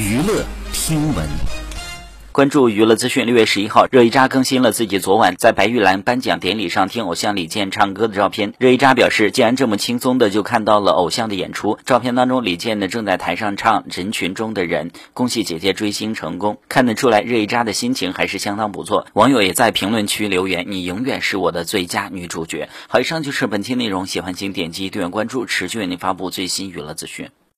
娱乐听闻，关注娱乐资讯。六月十一号，热依扎更新了自己昨晚在白玉兰颁奖典礼上听偶像李健唱歌的照片。热依扎表示，既然这么轻松的就看到了偶像的演出，照片当中李健呢正在台上唱《人群中的人》，恭喜姐姐追星成功。看得出来，热依扎的心情还是相当不错。网友也在评论区留言：“你永远是我的最佳女主角。”好，以上就是本期内容，喜欢请点击订阅关注，持续为您发布最新娱乐资讯。